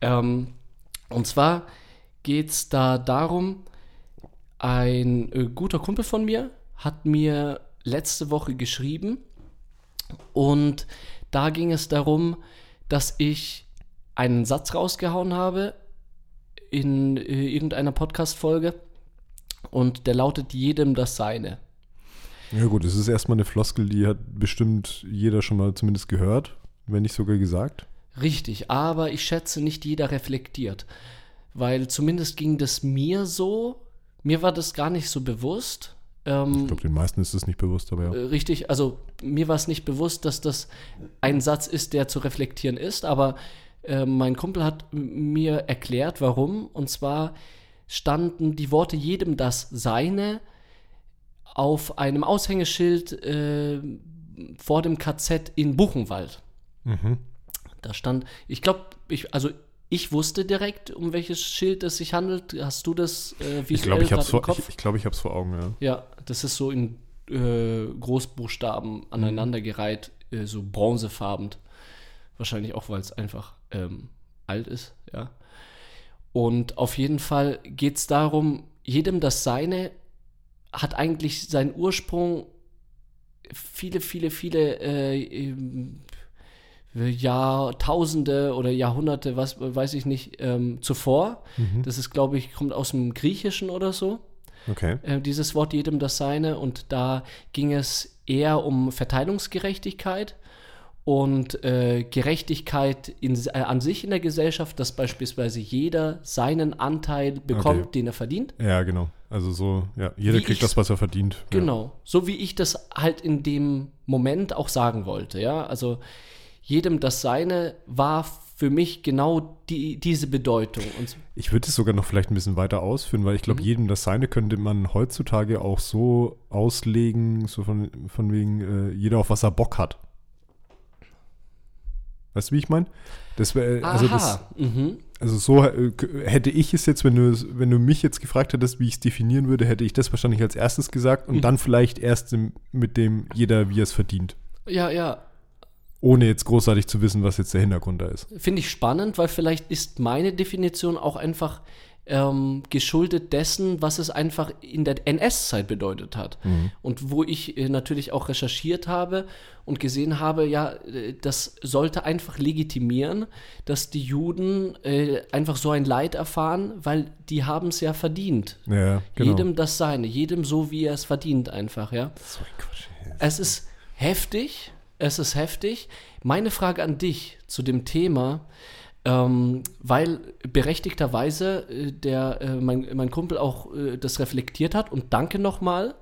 Ähm, und zwar geht es da darum, ein äh, guter Kumpel von mir hat mir letzte Woche geschrieben und da ging es darum, dass ich einen Satz rausgehauen habe in äh, irgendeiner Podcast-Folge und der lautet jedem das Seine. Ja gut, es ist erstmal eine Floskel, die hat bestimmt jeder schon mal zumindest gehört, wenn nicht sogar gesagt. Richtig, aber ich schätze, nicht jeder reflektiert. Weil zumindest ging das mir so, mir war das gar nicht so bewusst. Ähm, Ich glaube, den meisten ist es nicht bewusst, aber ja. äh, richtig, also mir war es nicht bewusst, dass das ein Satz ist, der zu reflektieren ist, aber äh, mein Kumpel hat mir erklärt, warum. Und zwar standen die Worte jedem das Seine auf einem Aushängeschild äh, vor dem KZ in Buchenwald. Mhm. Da stand, ich glaube, ich, also ich wusste direkt, um welches Schild es sich handelt. Hast du das äh, visuell Ich glaube, ich habe es im vor, Kopf? ich, ich glaub, ich hab's vor Augen, ja. Ja, das ist so in äh, Großbuchstaben aneinandergereiht, äh, so bronzefarben. Wahrscheinlich auch, weil es einfach ähm, alt ist, ja. Und auf jeden Fall geht es darum, jedem das Seine hat eigentlich seinen Ursprung viele, viele, viele äh, Jahrtausende oder Jahrhunderte, was weiß ich nicht, ähm, zuvor. Mhm. Das ist, glaube ich, kommt aus dem Griechischen oder so Okay. äh, dieses Wort jedem das Seine und da ging es eher um Verteilungsgerechtigkeit und äh, Gerechtigkeit in, äh, an sich in der Gesellschaft, dass beispielsweise jeder seinen Anteil bekommt, Okay. den er verdient. Ja, genau. Also so, ja, jeder Wie kriegt ich's- das, was er verdient. Genau, so wie ich das halt in dem Moment auch sagen wollte, ja. Also jedem das Seine war für mich genau die, diese Bedeutung. Und Ich würde es sogar noch vielleicht ein bisschen weiter ausführen, weil ich Mhm. glaube, jedem das Seine könnte man heutzutage auch so auslegen, so von, von wegen, äh, jeder auf was er Bock hat. Weißt du, wie ich meine? Das wäre, also das, Aha, mhm. also so äh, hätte ich es jetzt, wenn du, wenn du mich jetzt gefragt hättest, wie ich es definieren würde, hätte ich das wahrscheinlich als erstes gesagt und Mhm. dann vielleicht erst im, mit dem jeder, wie er es verdient. ja, ja, Ohne jetzt großartig zu wissen, was jetzt der Hintergrund da ist. Finde ich spannend, weil vielleicht ist meine Definition auch einfach ähm, geschuldet dessen, was es einfach in der NS-Zeit bedeutet hat. Und wo ich äh, natürlich auch recherchiert habe und gesehen habe, ja, äh, das sollte einfach legitimieren, dass die Juden äh, einfach so ein Leid erfahren, weil die haben es ja verdient. Ja, genau. Jedem das Seine, jedem so, wie er es verdient einfach, ja. so ein Quatsch. Es ist heftig. Es ist heftig. Meine Frage an dich zu dem Thema, ähm, weil berechtigterweise äh, der, äh, mein, mein Kumpel auch äh, das reflektiert hat und danke nochmal.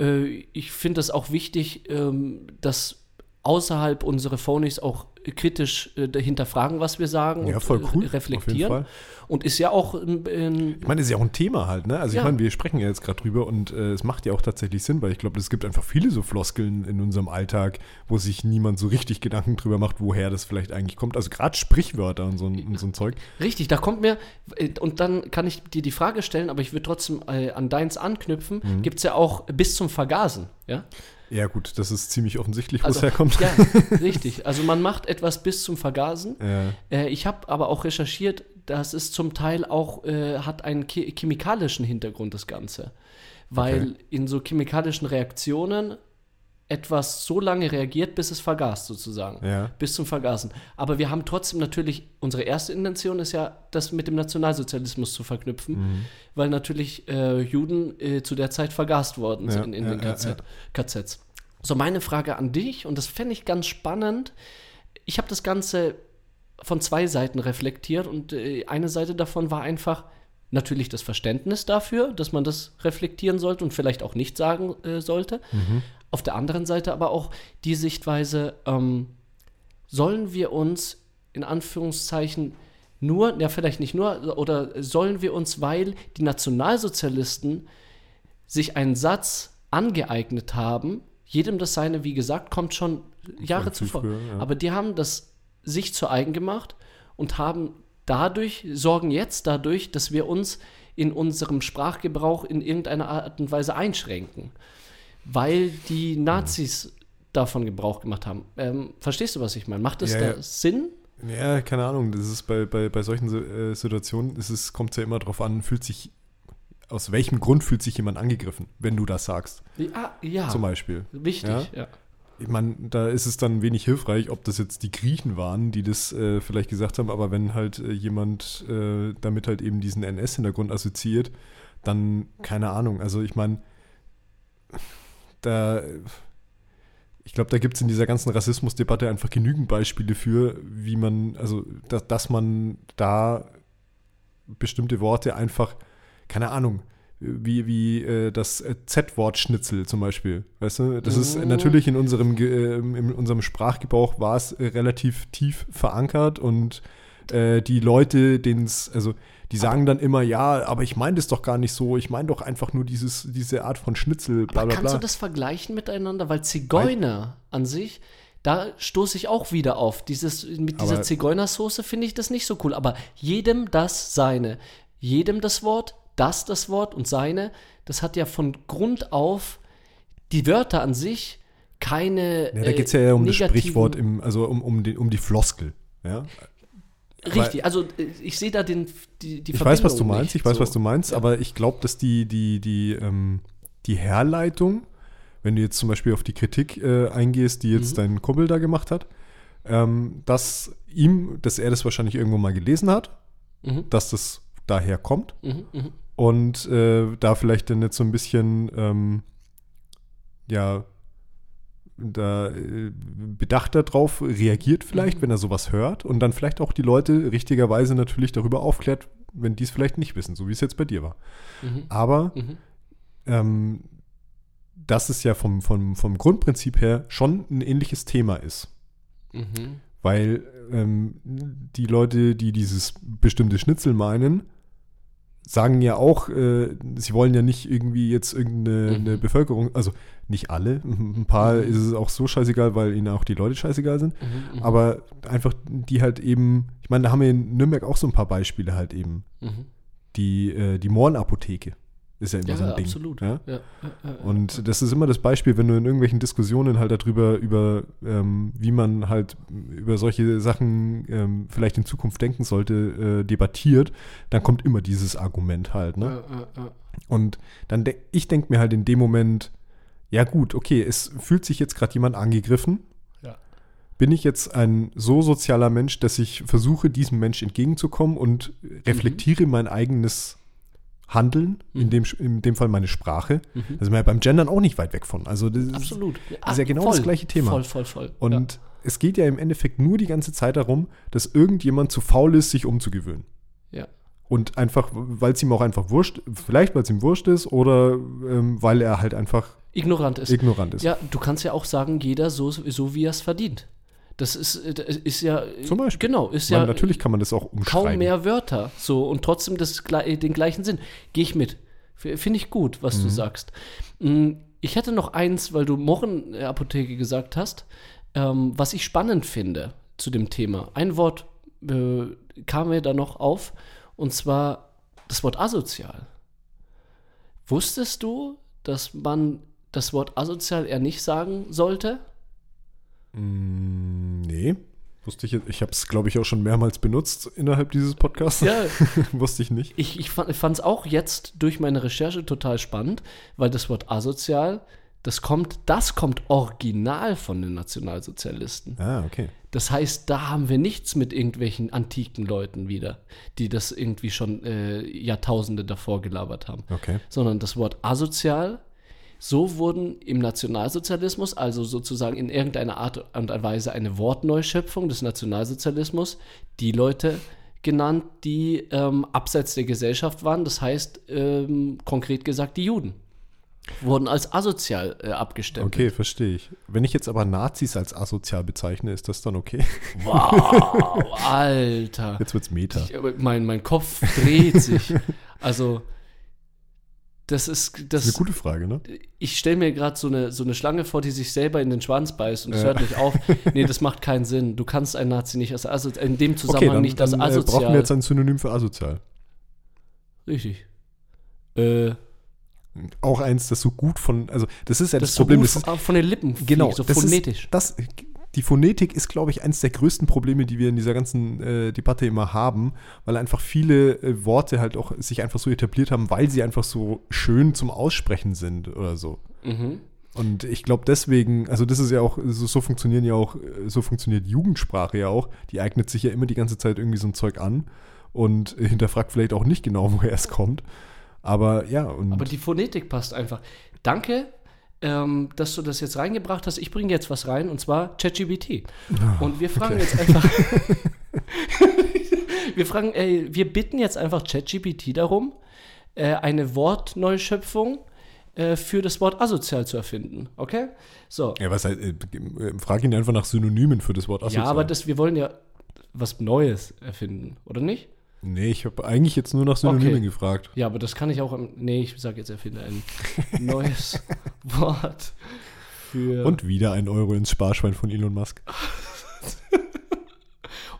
Äh, ich finde es auch wichtig, ähm, dass außerhalb unserer Phonies auch kritisch äh, hinterfragen, was wir sagen Ja, und voll äh, cool, reflektieren. Und ist ja auch ähm, Ich meine, ist ja auch ein Thema halt, ne? Also Ja. ich meine, wir sprechen ja jetzt gerade drüber und äh, es macht ja auch tatsächlich Sinn, weil ich glaube, es gibt einfach viele so Floskeln in unserem Alltag, wo sich niemand so richtig Gedanken drüber macht, woher das vielleicht eigentlich kommt. Also gerade Sprichwörter und so, ein- und so ein Zeug. Richtig, da kommt mir, äh, und dann kann ich dir die Frage stellen, aber ich würde trotzdem äh, an deins anknüpfen, Mhm. gibt es ja auch bis zum Vergasen, ja? Ja gut, das ist ziemlich offensichtlich, wo Also, es herkommt. Ja, richtig. Also man macht etwas bis zum Vergasen. Ja. Äh, ich habe aber auch recherchiert, dass es zum Teil auch äh, hat einen che chemikalischen Hintergrund, das Ganze. Weil Okay. in so chemikalischen Reaktionen etwas so lange reagiert, bis es vergast, sozusagen. Ja. Bis zum Vergasen. Aber wir haben trotzdem natürlich, unsere erste Intention ist ja, das mit dem Nationalsozialismus zu verknüpfen, Mhm. weil natürlich äh, Juden äh, zu der Zeit vergast worden Ja, sind in ja, den KZ, KZs. So, meine Frage an dich, und das fände ich ganz spannend. Ich habe das Ganze von zwei Seiten reflektiert und äh, eine Seite davon war einfach natürlich das Verständnis dafür, dass man das reflektieren sollte und vielleicht auch nicht sagen äh, sollte. Auf der anderen Seite aber auch die Sichtweise, ähm, sollen wir uns in Anführungszeichen nur, ja vielleicht nicht nur, oder sollen wir uns, weil die Nationalsozialisten sich einen Satz angeeignet haben, jedem das seine, wie gesagt, kommt schon Jahre zuvor. früher, ja. Aber die haben das sich zu eigen gemacht und haben dadurch, sorgen jetzt dadurch, dass wir uns in unserem Sprachgebrauch in irgendeiner Art und Weise einschränken, weil die Nazis davon Gebrauch gemacht haben. Ähm, verstehst du, was ich meine? Macht das Ja, da ja. Sinn? Ja, keine Ahnung. Das ist bei, bei, bei solchen äh, Situationen, ist es kommt ja immer drauf an, fühlt sich, aus welchem Grund fühlt sich jemand angegriffen, wenn du das sagst, Ja, ja. zum Beispiel. Wichtig, Ja? ja. Ich meine, da ist es dann wenig hilfreich, ob das jetzt die Griechen waren, die das äh, vielleicht gesagt haben, aber wenn halt äh, jemand äh, damit halt eben diesen NS-Hintergrund assoziiert, dann keine Ahnung. Also ich meine, da, ich glaube, da gibt es in dieser ganzen Rassismusdebatte einfach genügend Beispiele für, wie man, also da, dass man da bestimmte Worte einfach, keine Ahnung, wie, wie äh, das äh, Z-Wort Schnitzel zum Beispiel. Weißt du? Das ist Mhm. natürlich in unserem, ähm, in unserem Sprachgebrauch war es äh, relativ tief verankert und äh, die Leute, denen es, also die sagen dann immer, ja, aber ich meine das doch gar nicht so, ich meine doch einfach nur dieses, diese Art von Schnitzel, bla Aber bla kannst bla. du das vergleichen miteinander? Weil Zigeuner an sich, da stoße ich auch wieder auf. Dieses, mit dieser Zigeunersoße finde ich das nicht so cool. Aber jedem das seine. Jedem das Wort, das das Wort und seine, das hat ja von Grund auf die Wörter an sich keine. ja, da geht es ja eher um das Sprichwort, im, also um, um, die, um die Floskel. Ja? Richtig, also äh, ich sehe da den, die, die Ich weiß, was du Verbindung meinst, nicht, ich weiß, so. was du meinst, Ja. aber ich glaube, dass die, die, die, ähm, die Herleitung, wenn du jetzt zum Beispiel auf die Kritik äh, eingehst, die jetzt Mhm. dein Kumpel da gemacht hat, ähm, dass ihm, dass er das wahrscheinlich irgendwo mal gelesen hat, Mhm, dass das daher kommt mhm, mhm. Und äh, da vielleicht dann jetzt so ein bisschen, ähm, ja, da äh, bedachter drauf reagiert vielleicht, Mhm. wenn er sowas hört und dann vielleicht auch die Leute richtigerweise natürlich darüber aufklärt, wenn die es vielleicht nicht wissen, so wie es jetzt bei dir war. Mhm. Aber Mhm. ähm, dass es ja vom, vom, vom Grundprinzip her schon ein ähnliches Thema ist. Mhm. Weil ähm, die Leute, die dieses bestimmte Schnitzel meinen, sagen ja auch, äh, sie wollen ja nicht irgendwie jetzt irgendeine Mhm. eine Bevölkerung, also nicht alle, ein paar Mhm. ist es auch so scheißegal, weil ihnen auch die Leute scheißegal sind, Mhm. Mhm. aber einfach die halt eben, ich meine, da haben wir in Nürnberg auch so ein paar Beispiele halt eben. Mhm. Die, äh, die Mohrenapotheke ist ja immer Ja, so ein Ding. absolut. Ja? Ja, ja, ja, ja. Und das ist immer das Beispiel, wenn du in irgendwelchen Diskussionen halt darüber, über ähm, wie man halt über solche Sachen ähm, vielleicht in Zukunft denken sollte, äh, debattiert, dann kommt immer dieses Argument halt. Ne? Ja, ja, ja. Und dann de ich denke mir halt in dem Moment, ja gut, okay, es fühlt sich jetzt gerade jemand angegriffen. Ja. Bin ich jetzt ein so sozialer Mensch, dass ich versuche, diesem Mensch entgegenzukommen und reflektiere mein eigenes Handeln, in, Mhm. dem, in dem Fall meine Sprache. Mhm. Da sind wir ja beim Gendern auch nicht weit weg von. Also das ist, Absolut. ist ja genau das gleiche Thema. Voll, voll, voll. Und es geht ja im Endeffekt nur die ganze Zeit darum, dass irgendjemand zu faul ist, sich umzugewöhnen. ja. ja. Und einfach, weil es ihm auch einfach wurscht, vielleicht weil es ihm wurscht ist oder ähm, weil er halt einfach ignorant ist. ignorant ist. Ja, du kannst ja auch sagen, jeder so, so wie er es verdient. Das ist, äh, ist ja. Zum Beispiel. Genau, ist Weil ja natürlich kann man das auch umschreiben. kaum mehr Wörter. So und trotzdem das, den gleichen Sinn. Gehe ich mit. Finde ich gut, was Mhm. du sagst. Mm, Ich hätte noch eins, weil du Mochen-Apotheke gesagt hast, ähm, was ich spannend finde zu dem Thema. Ein Wort äh, kam mir da noch auf, und zwar das Wort asozial. Wusstest du, dass man das Wort asozial eher nicht sagen sollte? Mm, nee. Wusste ich jetzt. Ich habe es, glaube ich, auch schon mehrmals benutzt innerhalb dieses Podcasts. Ja, Wusste ich nicht. Ich, ich fand es auch jetzt durch meine Recherche total spannend, weil das Wort asozial, das kommt, das kommt original von den Nationalsozialisten. Ah, okay. Das heißt, da haben wir nichts mit irgendwelchen antiken Leuten wieder, die das irgendwie schon äh, Jahrtausende davor gelabert haben. Okay. Sondern das Wort asozial, so wurden im Nationalsozialismus, also sozusagen in irgendeiner Art und Weise eine Wortneuschöpfung des Nationalsozialismus, die Leute genannt, die ähm, abseits der Gesellschaft waren. Das heißt, ähm, konkret gesagt, die Juden wurden als asozial äh, abgestempelt. Okay, verstehe ich. Wenn ich jetzt aber Nazis als asozial bezeichne, ist das dann okay? Wow, Alter. Jetzt wird's Meta. Ich, mein, mein Kopf dreht sich. Also, das ist. Das, Das ist eine gute Frage, ne? ich stelle mir gerade so eine, so eine Schlange vor, die sich selber in den Schwanz beißt und es Ja. hört nicht auf. Nee, das macht keinen Sinn. Du kannst einen Nazi nicht als asozial, in dem Okay, Zusammenhang dann, nicht als dann äh, asozial. brauchen wir jetzt ein Synonym für asozial. Richtig. Äh, Auch eins, das so gut von, also das ist ja das, das, so Problem. gut Das ist, von, von den Lippen genau, fliegt, so das phonetisch. Ist, das, die Phonetik ist, glaube ich, eines der größten Probleme, die wir in dieser ganzen äh, Debatte immer haben, weil einfach viele äh, Worte halt auch sich einfach so etabliert haben, weil sie einfach so schön zum Aussprechen sind oder so. mhm. Und ich glaube deswegen, also das ist ja auch, so, so funktionieren ja auch, äh, so funktioniert Jugendsprache ja auch. Die eignet sich ja immer die ganze Zeit irgendwie so ein Zeug an und hinterfragt vielleicht auch nicht genau, woher es kommt. Aber ja, Aber die Phonetik passt einfach. Danke, ähm, dass du das jetzt reingebracht hast. Ich bringe jetzt was rein und zwar ChatGPT. und wir fragen jetzt einfach. wir fragen, ey, wir bitten jetzt einfach ChatGPT darum, äh, eine Wortneuschöpfung äh, für das Wort asozial zu erfinden. Okay? So. ja, was heißt, äh, äh, frag ihn einfach nach Synonymen für das Wort asozial. Ja, aber das, wir wollen ja was Neues erfinden, oder nicht? Nee, ich habe eigentlich jetzt nur nach Synonymen Okay. gefragt. Ja, aber das kann ich auch. Nee, ich sage jetzt erfinde ein neues Wort für. Und wieder ein Euro ins Sparschwein von Elon Musk.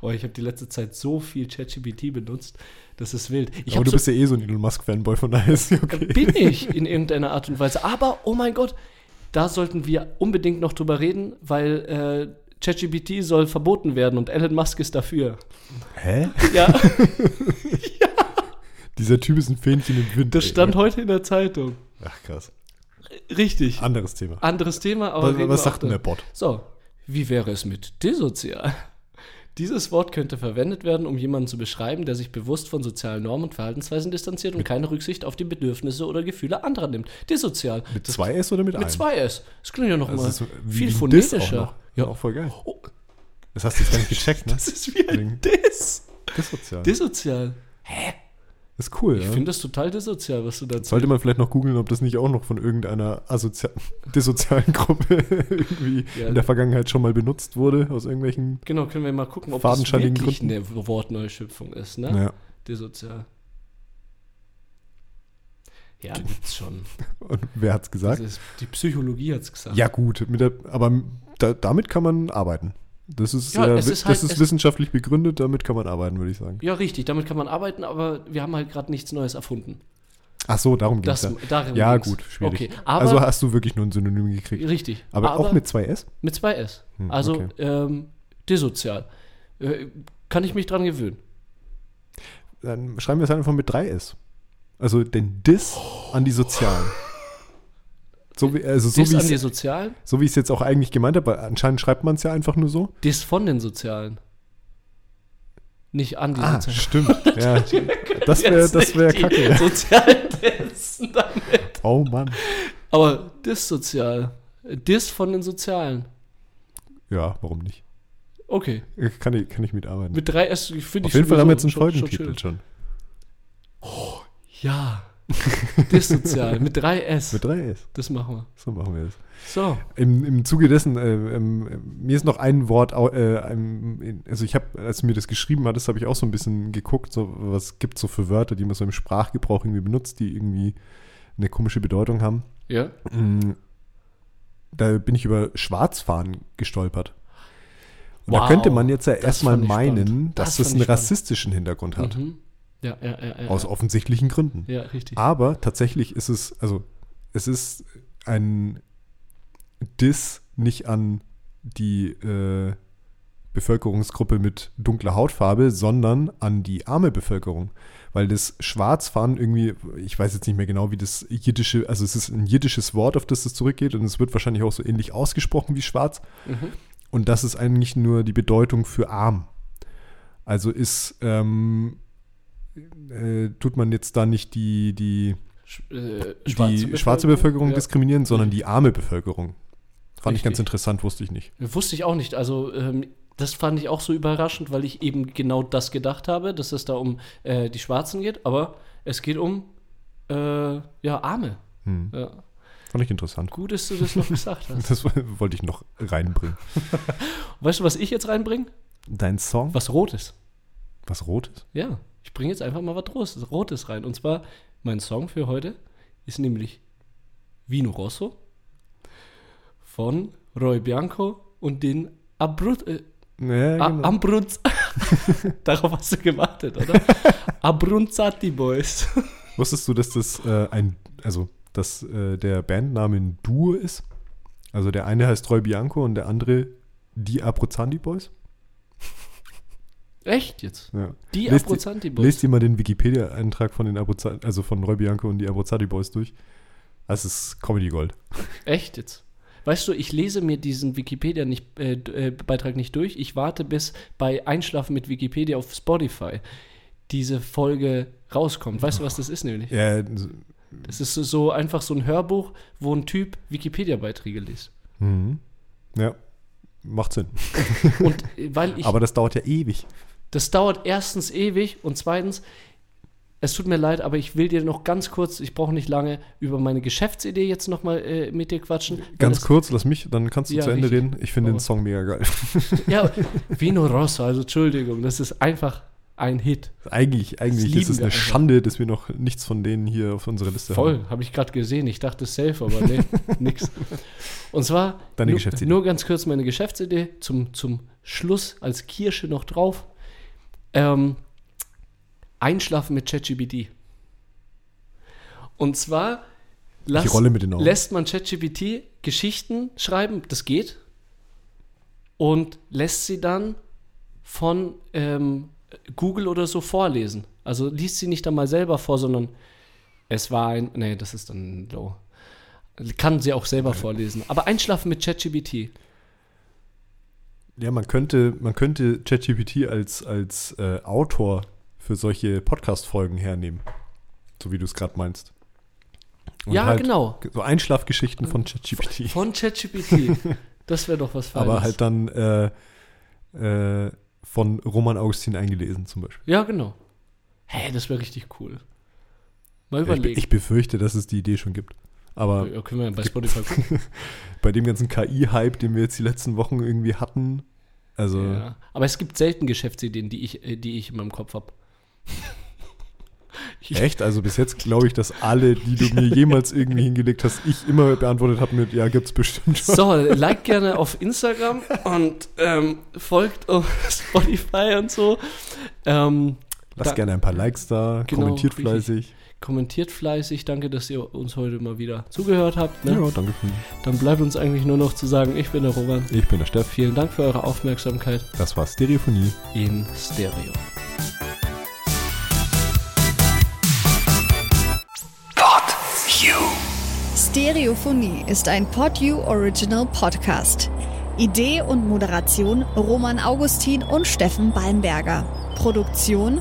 Oh, ich habe die letzte Zeit so viel ChatGPT benutzt, das ist wild. Ich aber du so, bist ja eh so ein Elon Musk-Fanboy, von daher ist okay. bin ich in irgendeiner Art und Weise. Aber, oh mein Gott, da sollten wir unbedingt noch drüber reden, weil äh, ChatGPT soll verboten werden und Elon Musk ist dafür. Hä? Ja, Dieser Typ ist ein Fähnchen im Wind. das ey. stand heute in der Zeitung. Ach krass. Richtig. Anderes Thema. Anderes Thema, aber. Was, was sagt denn der Bot? So, wie wäre es mit desozial? Dieses Wort könnte verwendet werden, um jemanden zu beschreiben, der sich bewusst von sozialen Normen und Verhaltensweisen distanziert und keine Rücksicht auf die Bedürfnisse oder Gefühle anderer nimmt. Desozial. Mit zwei S oder mit, Mit einem? zwei S. Das klingt ja noch Das mal ist wie viel phonetischer. Auch noch. Ja. Auch voll geil. Oh, Das hast du jetzt gar nicht gecheckt, ne? das ist wie ein Deswegen- Diss. Dissozial. Desozial. Ist cool, Ich ja. finde das total desozial, was du dazu Sollte man vielleicht noch googeln, ob das nicht auch noch von irgendeiner dissozialen Gruppe irgendwie Ja. in der Vergangenheit schon mal benutzt wurde, aus irgendwelchen. Genau, können wir mal gucken, ob das wirklich Gründen. eine Wortneuschöpfung ist, ne? Ja. Desozial. Ja, gibt's schon. Und wer hat's gesagt? ist, die Psychologie hat's gesagt. Ja, gut, der, aber da, damit kann man arbeiten. Das ist, Ja, äh, ist das halt- ist wissenschaftlich begründet, damit kann man arbeiten, würde ich sagen. Ja, richtig, damit kann man arbeiten, aber wir haben halt gerade nichts Neues erfunden. Ach so, darum geht es ja. darin Ja, ging's. gut, schwierig. Okay, aber also hast du wirklich nur ein Synonym gekriegt. richtig. Aber, auch mit zwei S? mit zwei S. Hm, also okay. ähm, desozial. Äh, kann ich mich dran gewöhnen. Dann schreiben wir es einfach mit drei S. Also den Diss an die Sozialen. So wie, also so Dis wie an die Sozialen, so wie ich es jetzt auch eigentlich gemeint habe, anscheinend schreibt man es ja einfach nur so. Dis von den Sozialen. Nicht an die Ah, Sozialen. stimmt. Ja, das wäre das wär kacke. Sozialen dissen damit. Oh Mann. Aber dissozial. Dis von den Sozialen. Ja, warum nicht? Okay. Kann ich, kann ich mitarbeiten. Mit drei S finde ich Auf jeden Fall haben wir jetzt einen sowieso schon- schon Folgentitel schon. Ja. Dissozial. mit drei S. Mit drei S. das machen wir. So machen wir es. So. Im, Im Zuge dessen, äh, ähm, mir ist noch ein Wort, äh, also ich habe, als du mir das geschrieben hattest, habe ich auch so ein bisschen geguckt, so, was gibt es so für Wörter, die man so im Sprachgebrauch irgendwie benutzt, die irgendwie eine komische Bedeutung haben. Ja. Mm, Da bin ich über Schwarzfahren gestolpert. Und da Wow, könnte man jetzt ja das erstmal meinen, spannend. dass Das das einen rassistischen Hintergrund hat. Mhm. Ja, ja, ja. Aus offensichtlichen Gründen. ja, richtig. Aber tatsächlich ist es, also es ist ein Diss nicht an die äh, Bevölkerungsgruppe mit dunkler Hautfarbe, sondern an die arme Bevölkerung. Weil das Schwarzfahren irgendwie, ich weiß jetzt nicht mehr genau, wie das jiddische, also es ist ein jiddisches Wort, auf das es zurückgeht und es wird wahrscheinlich auch so ähnlich ausgesprochen wie schwarz. Mhm. Und das ist eigentlich nur die Bedeutung für arm. Also ist, ähm, äh, tut man jetzt da nicht die, die, Sch- äh, die schwarze Bevölkerung Ja. diskriminieren, sondern die arme Bevölkerung. Fand ich ganz Richtig. interessant, wusste ich nicht. Wusste ich auch nicht. Also, ähm, das fand ich auch so überraschend, weil ich eben genau das gedacht habe, dass es da um äh, die Schwarzen geht. Aber es geht um, äh, ja, Arme. Hm. Ja. Fand ich interessant. Gut, dass du das noch gesagt hast. Das wollte ich noch reinbringen. Weißt du, was ich jetzt reinbringe? Dein Song? Was Rotes. Was Rotes? Ja, ich bringe jetzt einfach mal was Rotes, rein. Und zwar, mein Song für heute ist nämlich Vino Rosso von Roy Bianco und den Abrut, äh, Ja, genau. Ambrunz. Darauf hast du gewartet, oder? Abrunzati Boys. Wusstest du, dass das äh, ein, also dass äh, der Bandname ein Duo ist? Also der eine heißt Roy Bianco und der andere die Abruzandi Boys? Echt jetzt? Ja. Die Lest- Abruzanti Boys. Lest dir mal den Wikipedia-Eintrag von den Abruzandi, also von Roy Bianco und die Abruzandi Boys durch. Das ist Comedy Gold. Echt jetzt? Weißt du, ich lese mir diesen Wikipedia nicht, äh, äh, nicht durch. Ich warte, bis bei Einschlafen mit Wikipedia auf Spotify diese Folge rauskommt. Weißt du, was das ist nämlich? Ja, Das ist so- so einfach so ein Hörbuch, wo ein Typ Wikipedia-Beiträge liest. mhm. ja, macht Sinn. Und äh, weil ich Aber das dauert ja ewig. Das dauert erstens ewig und zweitens, es tut mir leid, aber ich will dir noch ganz kurz, ich brauche nicht lange, über meine Geschäftsidee jetzt nochmal äh, mit dir quatschen. Ganz das- kurz, lass mich, dann kannst du Ja, zu Ende reden. Ich finde den Aber- Song mega geil. Ja, Vino Rosso, also Entschuldigung, das ist einfach ein Hit. eigentlich eigentlich ist es eine einfach. Schande, dass wir noch nichts von denen hier auf unserer Liste haben. Voll, habe ich gerade gesehen. Ich dachte safe, aber nee, nix. Und zwar Deine nur, Geschäftsidee. nur ganz kurz meine Geschäftsidee zum, zum Schluss als Kirsche noch drauf. Ähm, einschlafen mit ChatGPT. Und zwar lass, Ich rolle mit den Augen. lässt man ChatGPT Geschichten schreiben, das geht, und lässt sie dann von ähm, Google oder so vorlesen. Also liest sie nicht dann mal selber vor, sondern es war ein. Nee, das ist dann low. Kann sie auch selber vorlesen. Aber einschlafen mit ChatGPT. Ja, man könnte, man könnte ChatGPT als, als äh, Autor für solche Podcast-Folgen hernehmen. So wie du es gerade meinst. Und Ja, halt genau. So Einschlafgeschichten von ChatGPT. Von ChatGPT. Das wäre doch was Feines. Aber halt dann äh, äh, von Roman Augustin eingelesen zum Beispiel. Ja, genau. Hä, das wäre richtig cool. Mal Ja, ich, überlegen. ich befürchte, dass es die Idee schon gibt. Aber ja, können wir bei Spotify gucken. bei dem ganzen KI-Hype, den wir jetzt die letzten Wochen irgendwie hatten, also ja. Aber es gibt selten Geschäftsideen, die ich, äh, die ich in meinem Kopf habe. echt, also bis jetzt glaube ich, dass alle, die du mir jemals irgendwie hingelegt hast, ich immer beantwortet habe mit, ja, gibt's bestimmt schon. So, like gerne auf Instagram und ähm, folgt auf Spotify und so. Ähm, Lasst Da- gerne ein paar Likes da, Genau, kommentiert richtig. Kommentiert fleißig. Danke, dass ihr uns heute mal wieder zugehört habt. Ne? Ja, danke schön. Dann bleibt uns eigentlich nur noch zu sagen, ich bin der Roman. Ich bin der Steff. Vielen Dank für eure Aufmerksamkeit Das war Stereophonie. in Stereo. Stereophonie ist ein PodU Original Podcast. Idee und Moderation Roman Augustin und Steffen Balmberger. Produktion